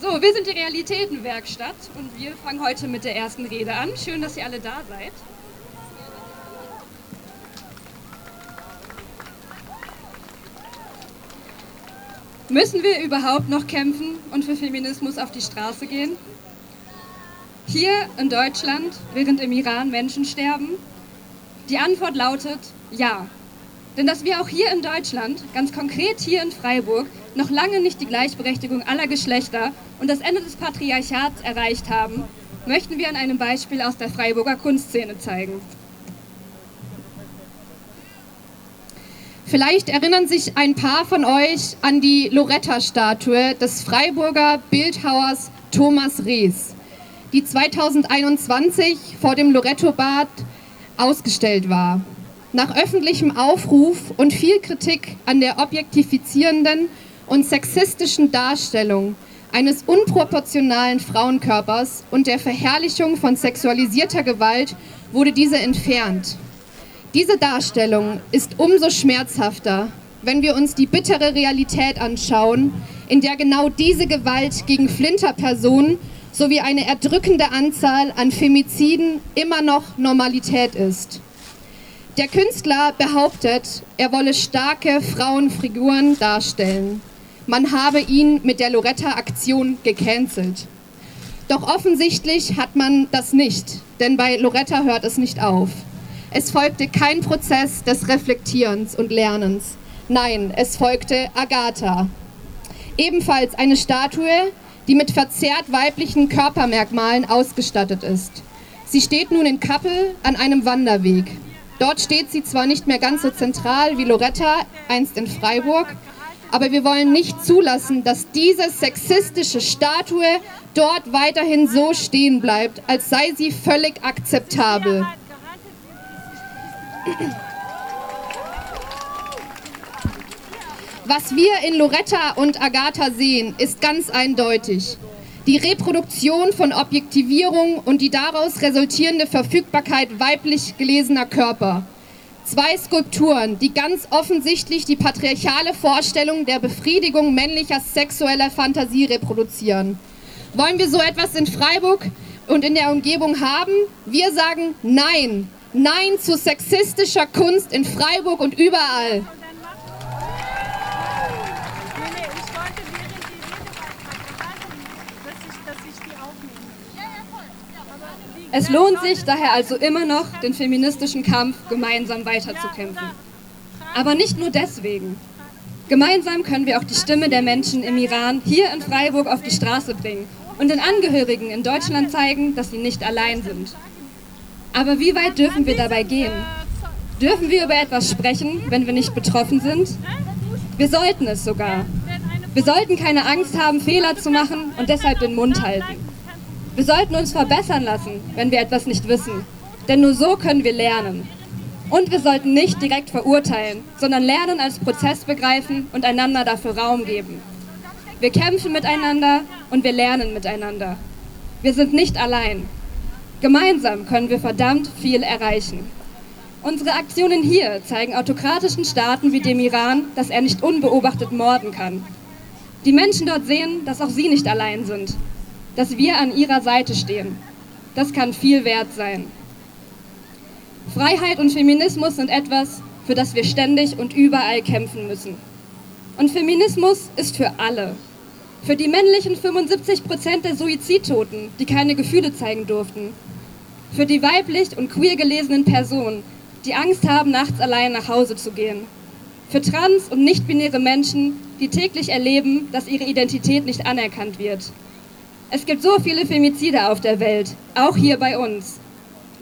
So, wir sind die Realitätenwerkstatt und wir fangen heute mit der ersten Rede an. Schön, dass ihr alle da seid. Müssen wir überhaupt noch kämpfen und für Feminismus auf die Straße gehen? Hier in Deutschland, während im Iran Menschen sterben? Die Antwort lautet ja. Denn dass wir auch hier in Deutschland, ganz konkret hier in Freiburg, noch lange nicht die Gleichberechtigung aller Geschlechter und das Ende des Patriarchats erreicht haben, möchten wir an einem Beispiel aus der Freiburger Kunstszene zeigen. Vielleicht erinnern sich ein paar von euch an die Loretta-Statue des Freiburger Bildhauers Thomas Rees, die 2021 vor dem Loretto-Bad ausgestellt war. Nach öffentlichem Aufruf und viel Kritik an der objektifizierenden und sexistischen Darstellung eines unproportionalen Frauenkörpers und der Verherrlichung von sexualisierter Gewalt wurde diese entfernt. Diese Darstellung ist umso schmerzhafter, wenn wir uns die bittere Realität anschauen, in der genau diese Gewalt gegen Flinterpersonen sowie eine erdrückende Anzahl an Femiziden immer noch Normalität ist. Der Künstler behauptet, er wolle starke Frauenfiguren darstellen. Man habe ihn mit der Loretta-Aktion gecancelt. Doch offensichtlich hat man das nicht, denn bei Loretta hört es nicht auf. Es folgte kein Prozess des Reflektierens und Lernens. Nein, es folgte Agatha. Ebenfalls eine Statue, die mit verzerrt weiblichen Körpermerkmalen ausgestattet ist. Sie steht nun in Kappel an einem Wanderweg. Dort steht sie zwar nicht mehr ganz so zentral wie Loretta, einst in Freiburg, aber wir wollen nicht zulassen, dass diese sexistische Statue dort weiterhin so stehen bleibt, als sei sie völlig akzeptabel. Was wir in Loretta und Agatha sehen, ist ganz eindeutig. Die Reproduktion von Objektivierung und die daraus resultierende Verfügbarkeit weiblich gelesener Körper. Zwei Skulpturen, die ganz offensichtlich die patriarchale Vorstellung der Befriedigung männlicher sexueller Fantasie reproduzieren. Wollen wir so etwas in Freiburg und in der Umgebung haben? Wir sagen Nein. Nein zu sexistischer Kunst in Freiburg und überall. Es lohnt sich daher also immer noch, den feministischen Kampf gemeinsam weiterzukämpfen. Aber nicht nur deswegen. Gemeinsam können wir auch die Stimme der Menschen im Iran hier in Freiburg auf die Straße bringen und den Angehörigen in Deutschland zeigen, dass sie nicht allein sind. Aber wie weit dürfen wir dabei gehen? Dürfen wir über etwas sprechen, wenn wir nicht betroffen sind? Wir sollten es sogar. Wir sollten keine Angst haben, Fehler zu machen und deshalb den Mund halten. Wir sollten uns verbessern lassen, wenn wir etwas nicht wissen. Denn nur so können wir lernen. Und wir sollten nicht direkt verurteilen, sondern Lernen als Prozess begreifen und einander dafür Raum geben. Wir kämpfen miteinander und wir lernen miteinander. Wir sind nicht allein. Gemeinsam können wir verdammt viel erreichen. Unsere Aktionen hier zeigen autokratischen Staaten wie dem Iran, dass er nicht unbeobachtet morden kann. Die Menschen dort sehen, dass auch sie nicht allein sind, dass wir an ihrer Seite stehen. Das kann viel wert sein. Freiheit und Feminismus sind etwas, für das wir ständig und überall kämpfen müssen. Und Feminismus ist für alle. Für die männlichen 75 Prozent der Suizidtoten, die keine Gefühle zeigen durften. Für die weiblich und queer gelesenen Personen, die Angst haben, nachts allein nach Hause zu gehen. Für trans- und nicht-binäre Menschen, die täglich erleben, dass ihre Identität nicht anerkannt wird. Es gibt so viele Femizide auf der Welt, auch hier bei uns.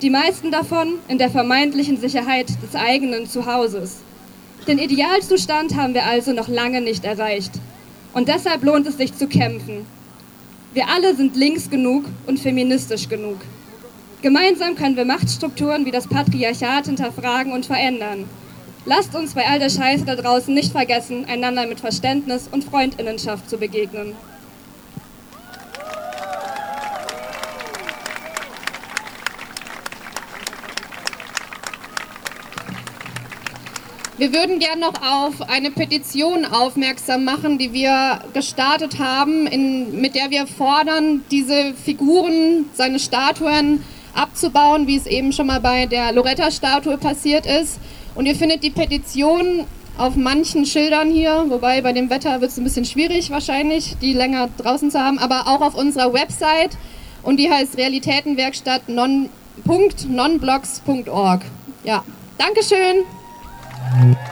Die meisten davon in der vermeintlichen Sicherheit des eigenen Zuhauses. Den Idealzustand haben wir also noch lange nicht erreicht. Und deshalb lohnt es sich zu kämpfen. Wir alle sind links genug und feministisch genug. Gemeinsam können wir Machtstrukturen wie das Patriarchat hinterfragen und verändern. Lasst uns bei all der Scheiße da draußen nicht vergessen, einander mit Verständnis und Freundinnenschaft zu begegnen. Wir würden gerne noch auf eine Petition aufmerksam machen, die wir gestartet haben, in, mit der wir fordern, diese Figuren, seine Statuen abzubauen, wie es eben schon mal bei der Loretta-Statue passiert ist. Und ihr findet die Petition auf manchen Schildern hier, wobei bei dem Wetter wird es ein bisschen schwierig wahrscheinlich, die länger draußen zu haben, aber auch auf unserer Website und die heißt Realitätenwerkstatt non.nonblocks.org. Ja, Dankeschön. 嗯